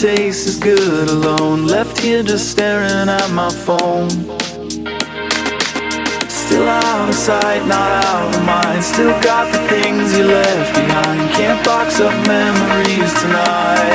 taste as good alone. Left here just staring at my phone. Still out of sight, not out of mind. Still got the things you left behind. Can't box up memories tonight.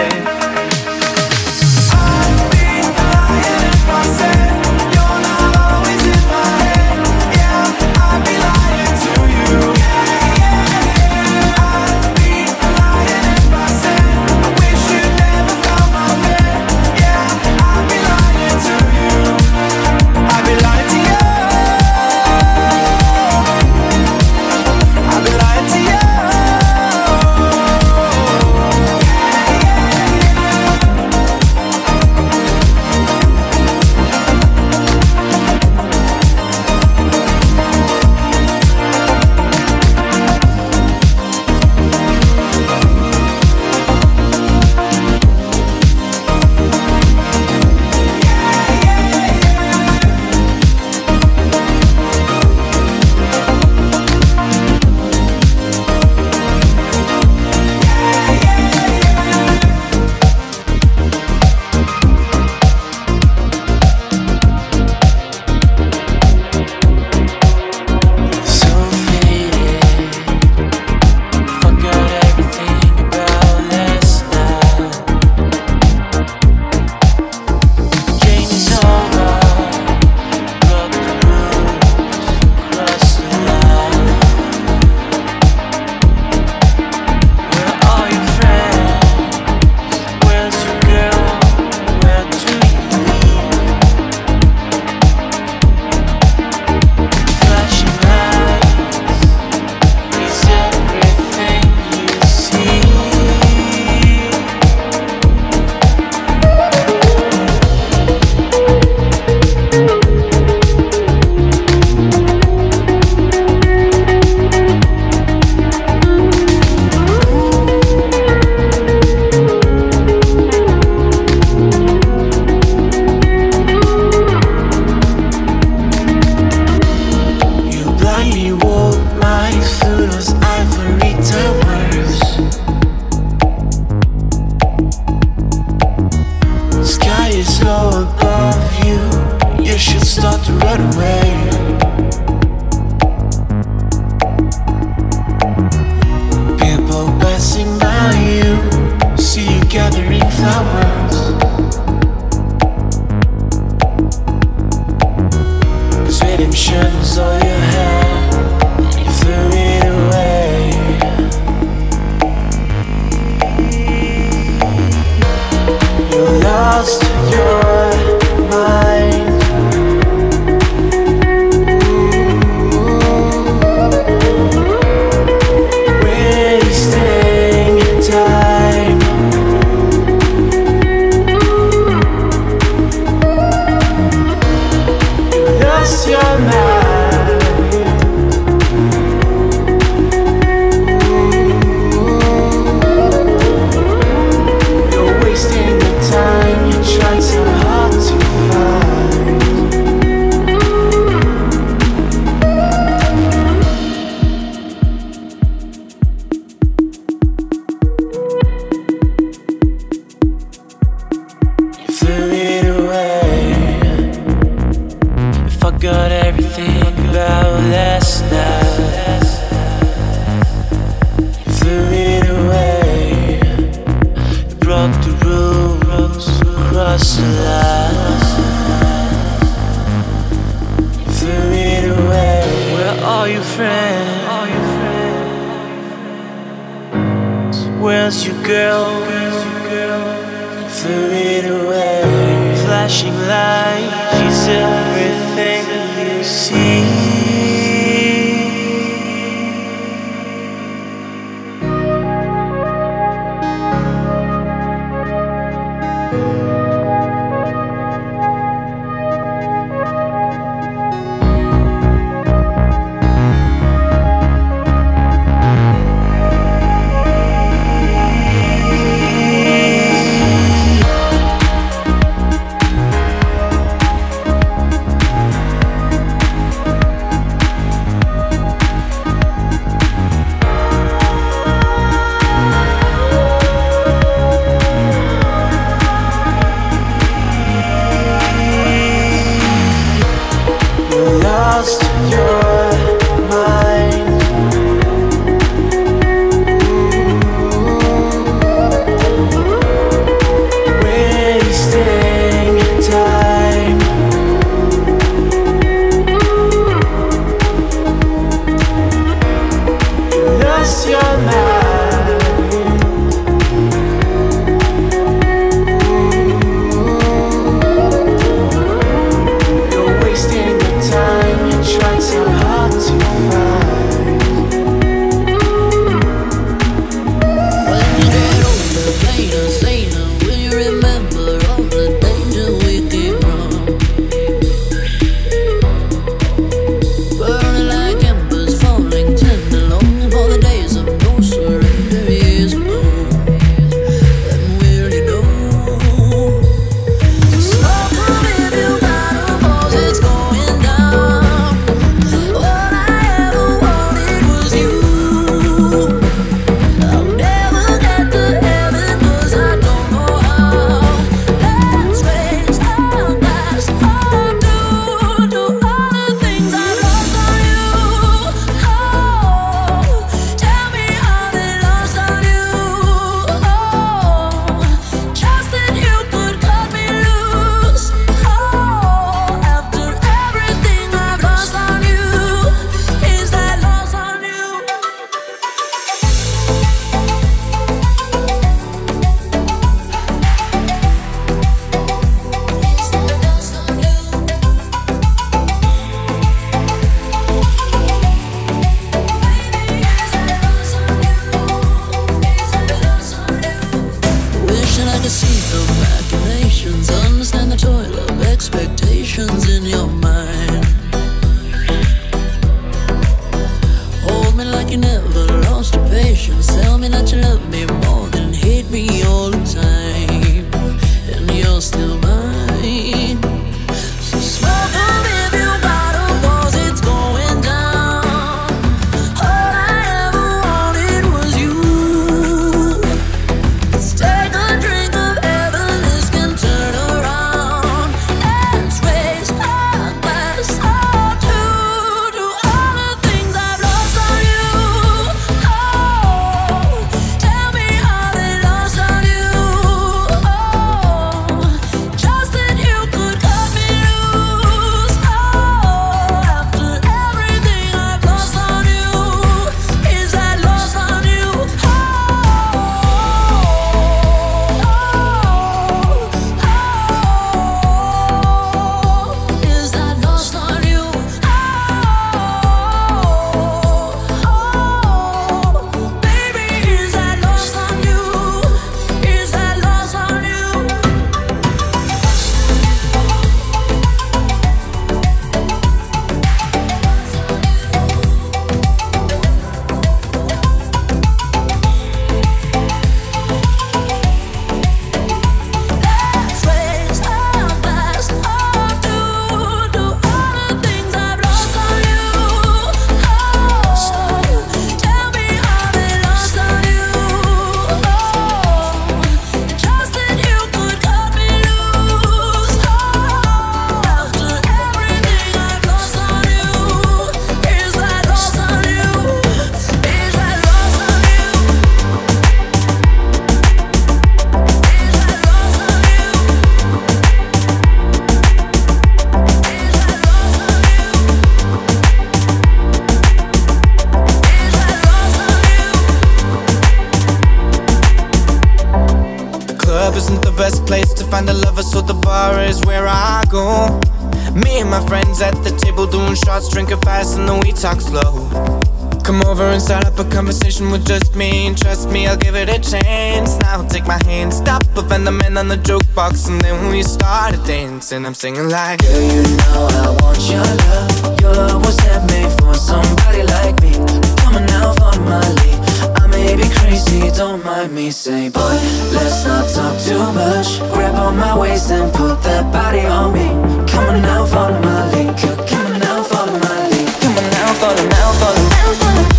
hand on the jukebox, and then we started dancing. I'm singing like, Girl, you know I want your love. Your love was handmade for somebody like me. Come on now, follow my lead. I may be crazy, don't mind me. Say, boy, let's not talk too much. Grab on my waist and put that body on me. Come on now, follow my lead. Come on now, follow my lead. Come on now, follow now, follow.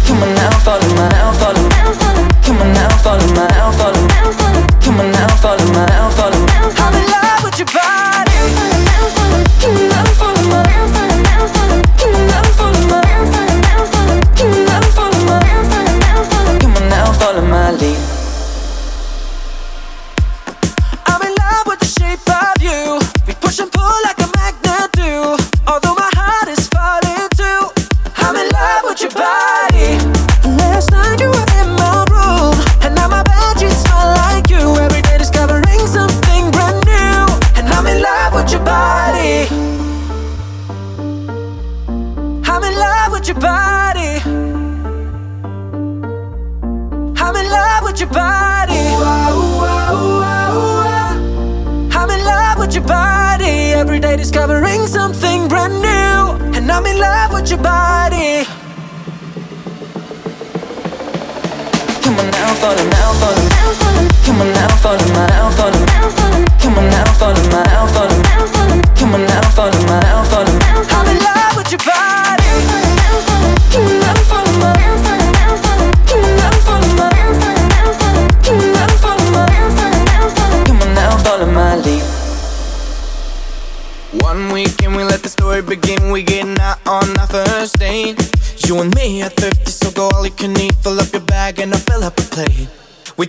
Come on now, follow my.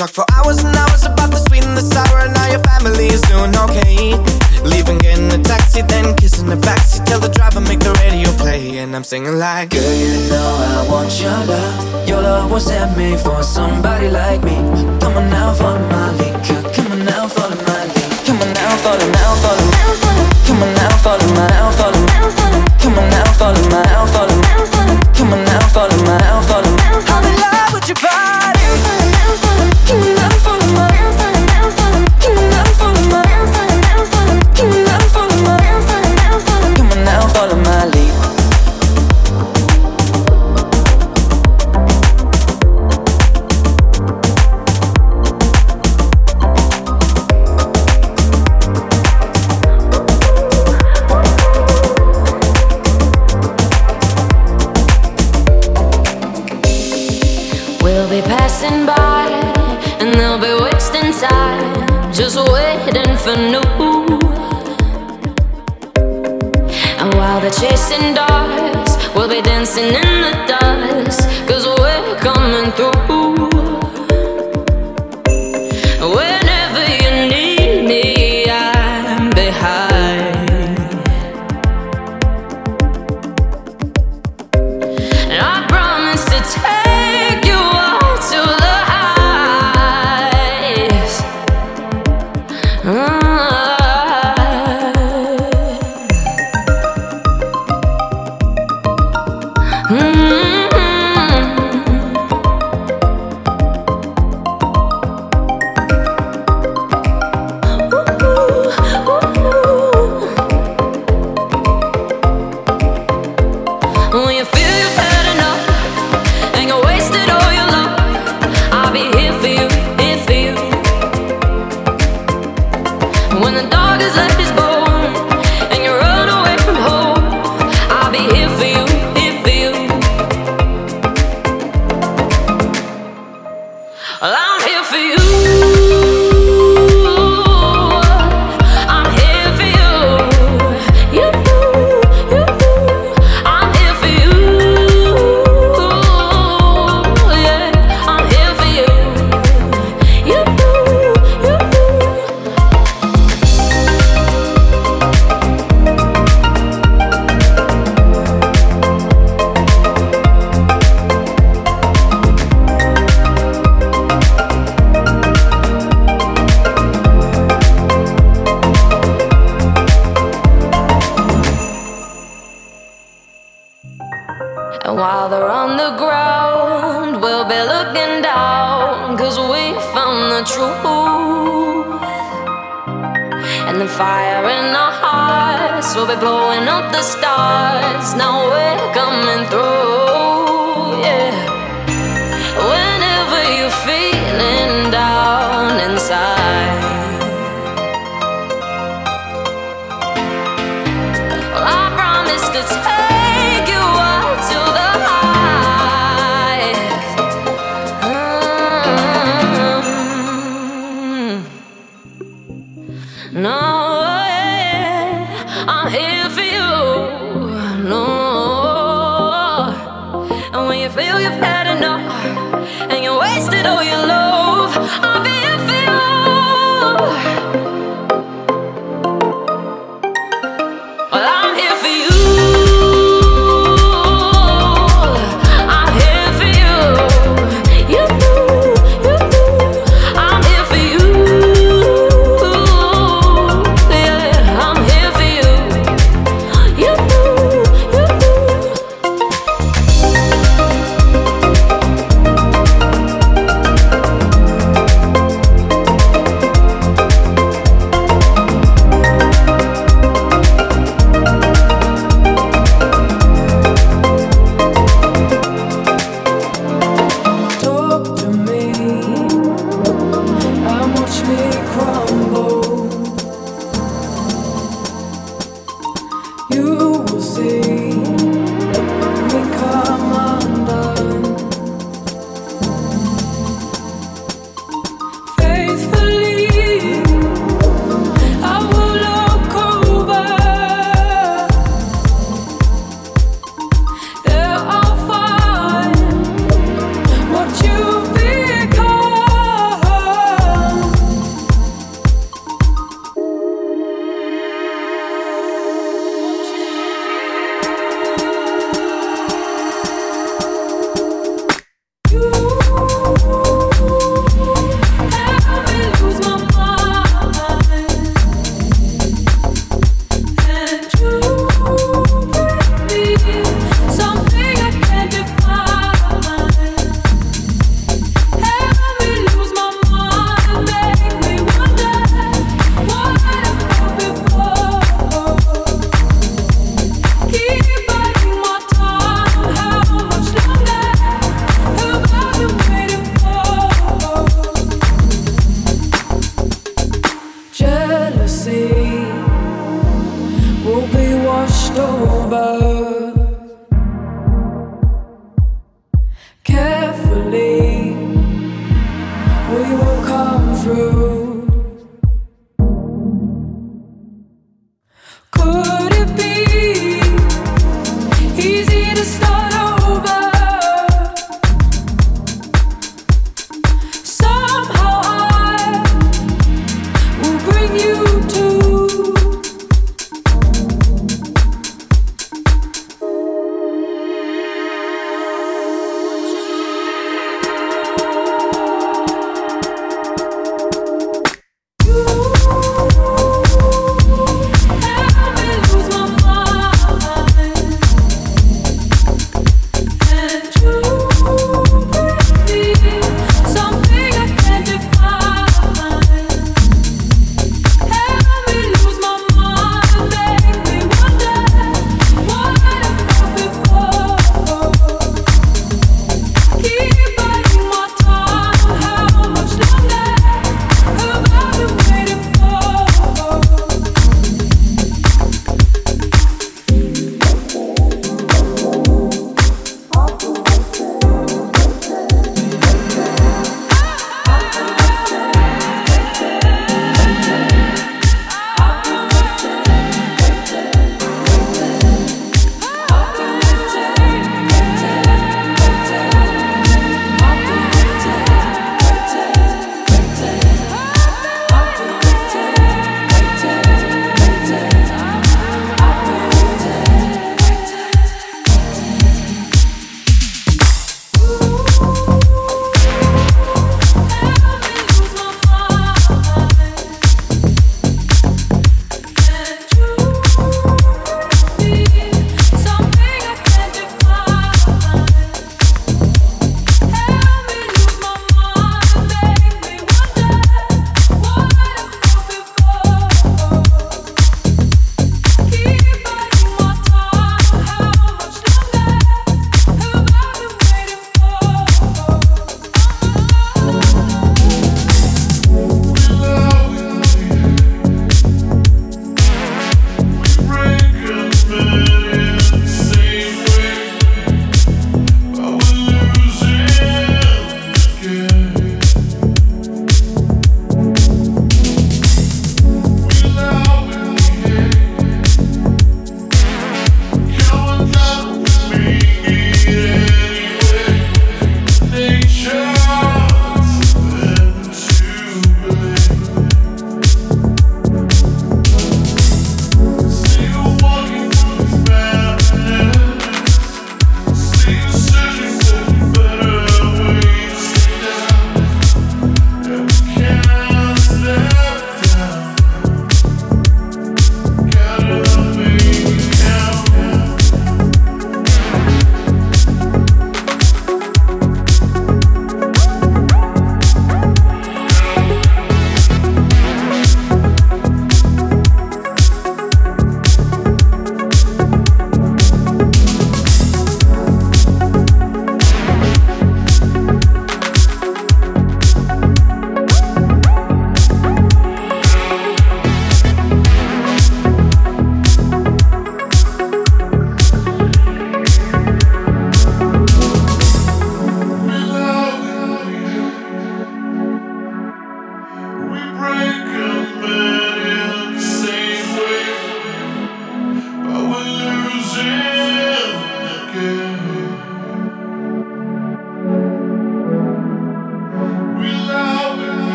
Talk for hours and hours about the sweet and the sour. And now your family is doing okay. Leaving, getting a taxi, then kissing the backseat. Tell the driver, make the radio play. And I'm singing like, Girl, you know I want your love. Your love was sent me for somebody like me. Come on now, for my lead.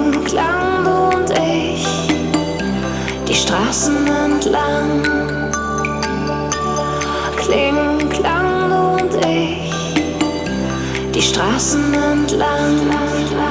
Abend klang du und ich die Straßen entlang. Kling, klang du und ich die Straßen entlang.